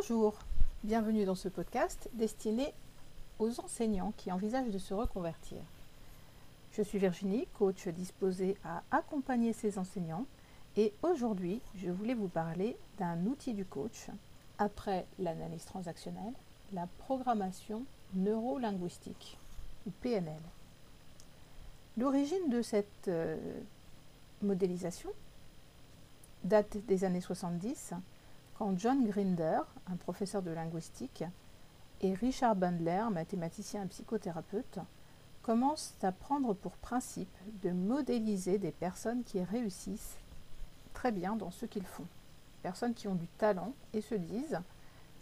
Bonjour, bienvenue dans ce podcast destiné aux enseignants qui envisagent de se reconvertir. Je suis Virginie, coach disposée à accompagner ces enseignants et aujourd'hui je voulais vous parler d'un outil du coach après l'analyse transactionnelle, la programmation neurolinguistique ou PNL. L'origine de cette euh, modélisation date des années 70 quand John Grinder, un professeur de linguistique, et Richard Bandler, mathématicien et psychothérapeute, commencent à prendre pour principe de modéliser des personnes qui réussissent très bien dans ce qu'ils font. Personnes qui ont du talent et se disent,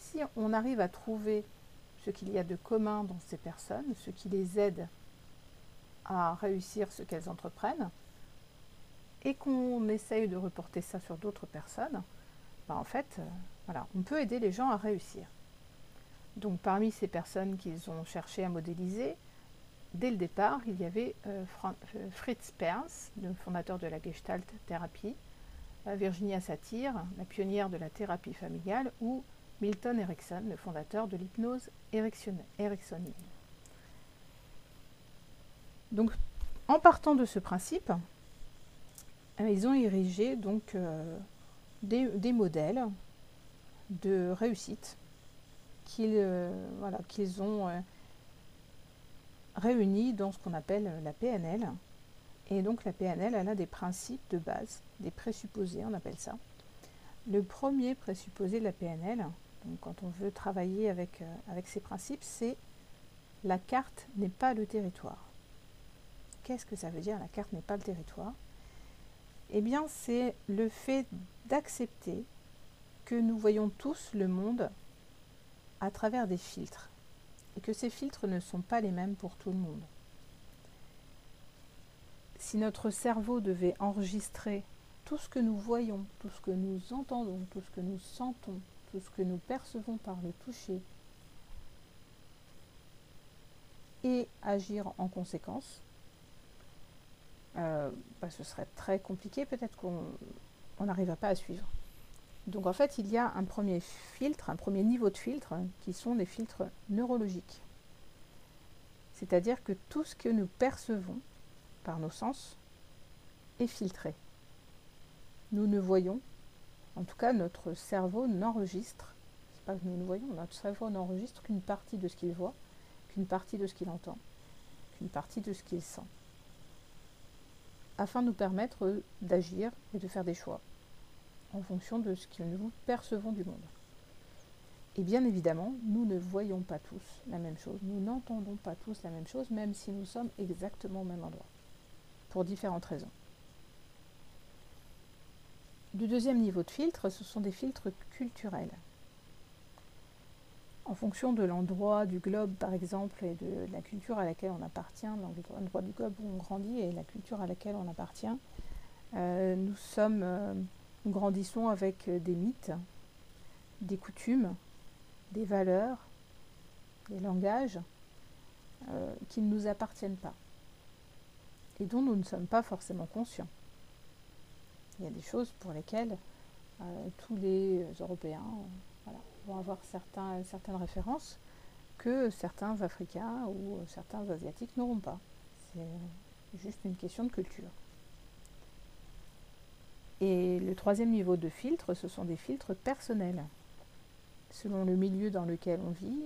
si on arrive à trouver ce qu'il y a de commun dans ces personnes, ce qui les aide à réussir ce qu'elles entreprennent, et qu'on essaye de reporter ça sur d'autres personnes, bah, en fait, euh, voilà, on peut aider les gens à réussir. Donc parmi ces personnes qu'ils ont cherché à modéliser, dès le départ, il y avait euh, euh, Fritz Perls, le fondateur de la Gestalt thérapie, Virginia Satir, la pionnière de la thérapie familiale, ou Milton Erickson, le fondateur de l'hypnose ericksonienne. Donc, en partant de ce principe, ils ont érigé donc des, modèles de réussite qu'ils euh, voilà, qu'ils ont euh, réunis dans ce qu'on appelle la PNL. Et donc la PNL, elle a des principes de base, des présupposés, on appelle ça. Le premier présupposé de la PNL, quand on veut travailler euh, avec ces principes, c'est la carte n'est pas le territoire. Qu'est-ce que ça veut dire la carte n'est pas le territoire? Eh bien, c'est le fait d'accepter que nous voyons tous le monde à travers des filtres et que ces filtres ne sont pas les mêmes pour tout le monde. Si notre cerveau devait enregistrer tout ce que nous voyons, tout ce que nous entendons, tout ce que nous sentons, tout ce que nous percevons par le toucher, et agir en conséquence, euh, bah, ce serait très compliqué, peut-être qu'on n'arriverait pas à suivre. Donc en fait, il y a un premier filtre, un premier niveau de filtre, qui sont des filtres neurologiques. C'est-à-dire que tout ce que nous percevons par nos sens est filtré. Nous ne voyons, en tout cas notre cerveau n'enregistre, c'est pas que nous ne voyons, notre cerveau n'enregistre qu'une partie de ce qu'il voit, qu'une partie de ce qu'il entend, qu'une partie de ce qu'il sent afin de nous permettre d'agir et de faire des choix en fonction de ce que nous percevons du monde. Et bien évidemment, nous ne voyons pas tous la même chose, nous n'entendons pas tous la même chose, même si nous sommes exactement au même endroit, pour différentes raisons. Du deuxième niveau de filtre, ce sont des filtres culturels en fonction de l'endroit du globe, par exemple, et de la culture à laquelle on appartient, l'endroit du globe où on grandit et la culture à laquelle on appartient, euh, euh, nous grandissons avec des mythes, des coutumes, des valeurs, des langages euh, qui ne nous appartiennent pas et dont nous ne sommes pas forcément conscients. Il y a des choses pour lesquelles tous les Européens avoir certaines références que certains Africains ou certains Asiatiques n'auront pas. C'est juste une question de culture. Et le troisième niveau de filtre, ce sont des filtres personnels. Selon le milieu dans lequel on vit,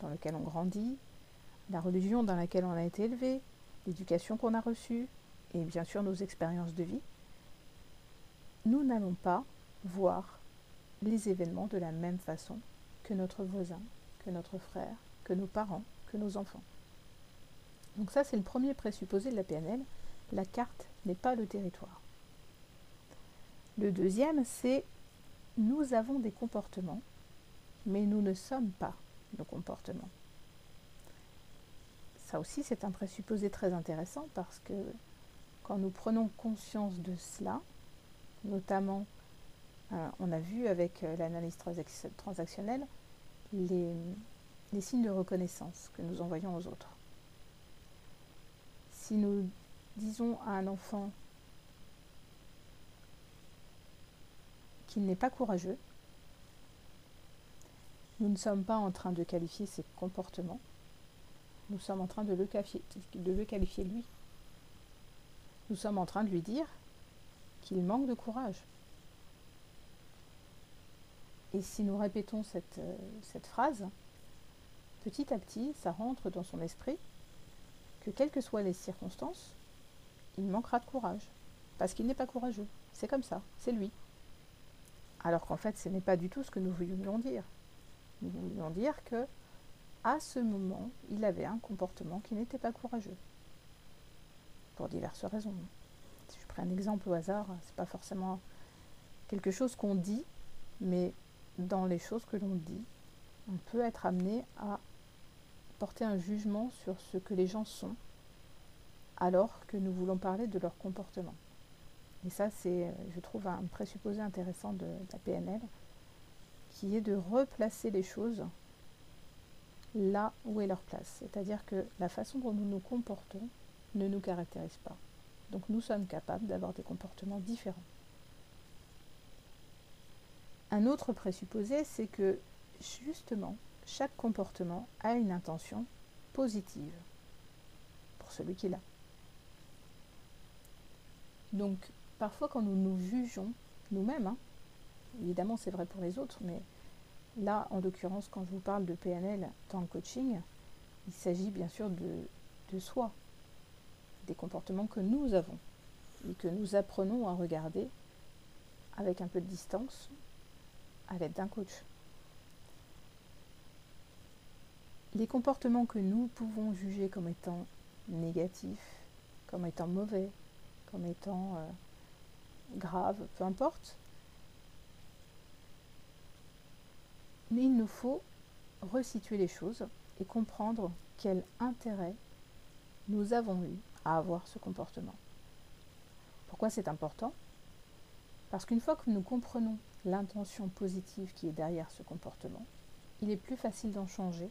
dans lequel on grandit, la religion dans laquelle on a été élevé, l'éducation qu'on a reçue, et bien sûr nos expériences de vie, nous n'allons pas voir les événements de la même façon que notre voisin, que notre frère, que nos parents, que nos enfants. Donc ça, c'est le premier présupposé de la PNL. La carte n'est pas le territoire. Le deuxième, c'est nous avons des comportements, mais nous ne sommes pas nos comportements. Ça aussi, c'est un présupposé très intéressant parce que quand nous prenons conscience de cela, notamment euh, on a vu avec euh, l'analyse transactionnelle les, signes de reconnaissance que nous envoyons aux autres. Si nous disons à un enfant qu'il n'est pas courageux, Nous ne sommes pas en train de qualifier ses comportements, nous sommes en train de le qualifier, de le qualifier lui. Nous sommes en train de lui dire qu'il manque de courage. Et si nous répétons cette, euh, cette phrase, petit à petit, ça rentre dans son esprit que quelles que soient les circonstances, il manquera de courage. Parce qu'il n'est pas courageux. C'est comme ça, c'est lui. Alors qu'en fait, ce n'est pas du tout ce que nous voulions dire. Nous voulions dire que, à ce moment, il avait un comportement qui n'était pas courageux. Pour diverses raisons. Si je prends un exemple au hasard, c'est pas forcément quelque chose qu'on dit, mais dans les choses que l'on dit, on peut être amené à porter un jugement sur ce que les gens sont, alors que nous voulons parler de leur comportement. Et ça, c'est, je trouve, un présupposé intéressant de, la PNL, qui est de replacer les choses là où est leur place. C'est-à-dire que la façon dont nous nous comportons ne nous caractérise pas. Donc nous sommes capables d'avoir des comportements différents. Un autre présupposé, c'est que justement, chaque comportement a une intention positive pour celui qui l'a. Donc, parfois quand nous nous jugeons nous-mêmes, hein, évidemment c'est vrai pour les autres, mais là, en l'occurrence, quand je vous parle de PNL dans le coaching, il s'agit bien sûr de, de soi, des comportements que nous avons et que nous apprenons à regarder avec un peu de distance à l'aide d'un coach. Les comportements que nous pouvons juger comme étant négatifs, comme étant mauvais, comme étant euh, graves, peu importe, mais il nous faut resituer les choses et comprendre quel intérêt nous avons eu à avoir ce comportement. Pourquoi c'est important? Parce qu'une fois que nous comprenons l'intention positive qui est derrière ce comportement, il est plus facile d'en changer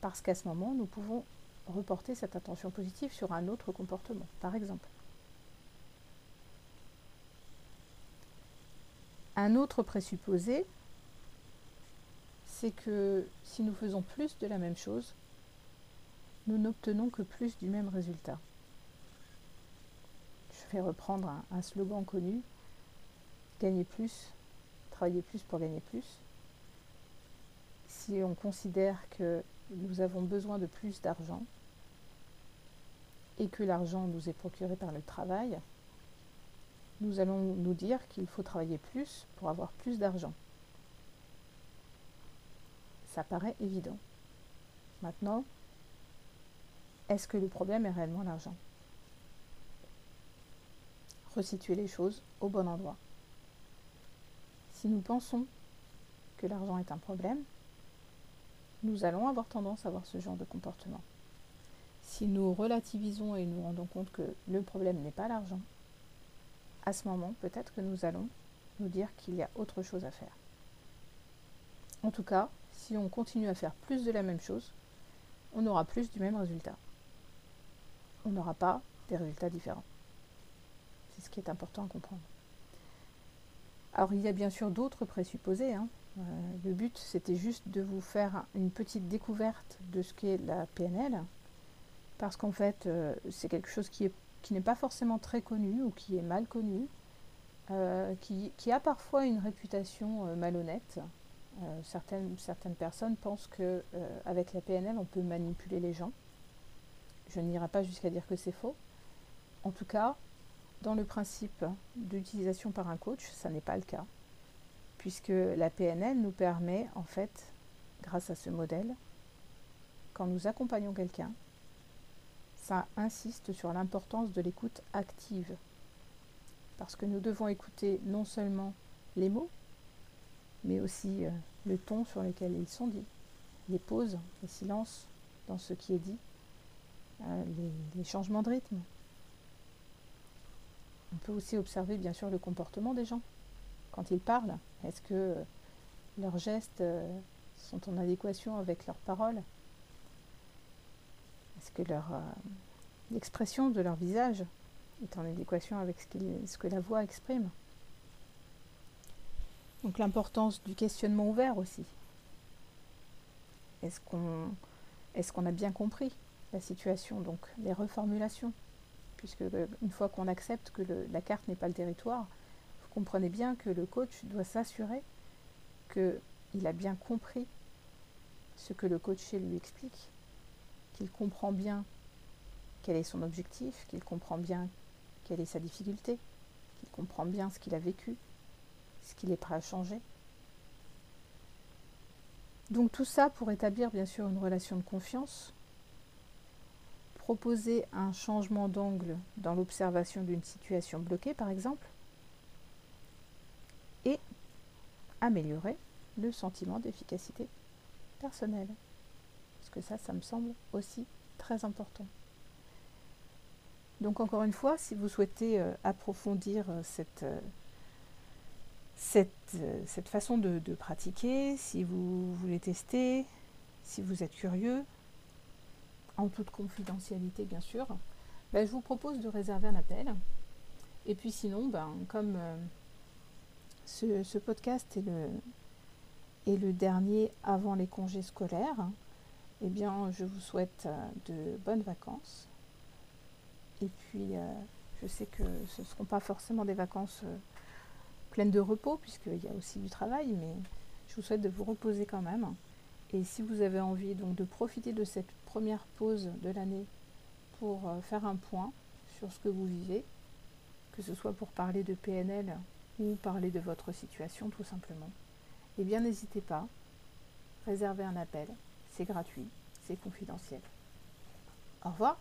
parce qu'à ce moment, nous pouvons reporter cette attention positive sur un autre comportement, par exemple. Un autre présupposé, c'est que si nous faisons plus de la même chose, nous n'obtenons que plus du même résultat. Je vais reprendre un, slogan connu, gagner plus, travailler plus pour gagner plus. Si on considère que nous avons besoin de plus d'argent et que l'argent nous est procuré par le travail, nous allons nous dire qu'il faut travailler plus pour avoir plus d'argent. Ça paraît évident. Maintenant, est-ce que le problème est réellement l'argent? Resituer les choses au bon endroit. Si nous pensons que l'argent est un problème, nous allons avoir tendance à avoir ce genre de comportement. Si nous relativisons et nous rendons compte que le problème n'est pas l'argent, à ce moment, peut-être que nous allons nous dire qu'il y a autre chose à faire. En tout cas, si on continue à faire plus de la même chose, on aura plus du même résultat on n'aura pas des résultats différents. C'est ce qui est important à comprendre. Alors il y a bien sûr d'autres présupposés. Hein. Euh, le but c'était juste de vous faire une petite découverte de ce qu'est la PNL, parce qu'en fait euh, c'est quelque chose qui, n'est pas forcément très connu ou qui est mal connu, euh, qui, qui, a parfois une réputation malhonnête. certaines, certaines personnes pensent qu'avec la PNL on peut manipuler les gens. Je n'irai pas jusqu'à dire que c'est faux. En tout cas, dans le principe d'utilisation par un coach, ça n'est pas le cas, puisque la PNL nous permet, en fait, grâce à ce modèle, quand nous accompagnons quelqu'un, ça insiste sur l'importance de l'écoute active. Parce que nous devons écouter non seulement les mots, mais aussi euh, le ton sur lequel ils sont dits, les pauses, les silences dans ce qui est dit, euh, les, changements de rythme. On peut aussi observer bien sûr le comportement des gens quand ils parlent. Est-ce que leurs gestes euh, sont en adéquation avec leurs paroles? Est-ce que leur euh, l'expression de leur visage est en adéquation avec ce, que la voix exprime? Donc l'importance du questionnement ouvert aussi. Est-ce qu'on est qu'on a bien compris la situation? Donc les reformulations. Puisque euh, une fois qu'on accepte que la carte n'est pas le territoire, vous comprenez bien que le coach doit s'assurer qu'il a bien compris ce que le coaché lui explique, qu'il comprend bien quel est son objectif, qu'il comprend bien quelle est sa difficulté, qu'il comprend bien ce qu'il a vécu, ce qu'il est prêt à changer. Donc tout ça pour établir bien sûr une relation de confiance, proposer un changement d'angle dans l'observation d'une situation bloquée par exemple, et améliorer le sentiment d'efficacité personnelle. Parce que ça, ça me semble aussi très important. Donc encore une fois, si vous souhaitez euh, approfondir euh, euh, cette, façon de, pratiquer, si vous voulez tester, si vous êtes curieux, en toute confidentialité bien sûr, ben, je vous propose de réserver un appel. Et puis sinon, ben, comme ce, podcast est le, est le dernier avant les congés scolaires, eh bien je vous souhaite de bonnes vacances et puis, euh, je sais que ce ne seront pas forcément des vacances euh, pleines de repos, puisqu'il y a aussi du travail, mais je vous souhaite de vous reposer quand même. Et si vous avez envie donc de profiter de cette première pause de l'année pour euh, faire un point sur ce que vous vivez, que ce soit pour parler de PNL ou parler de votre situation tout simplement, eh bien n'hésitez pas, réservez un appel, c'est gratuit, c'est confidentiel. Au revoir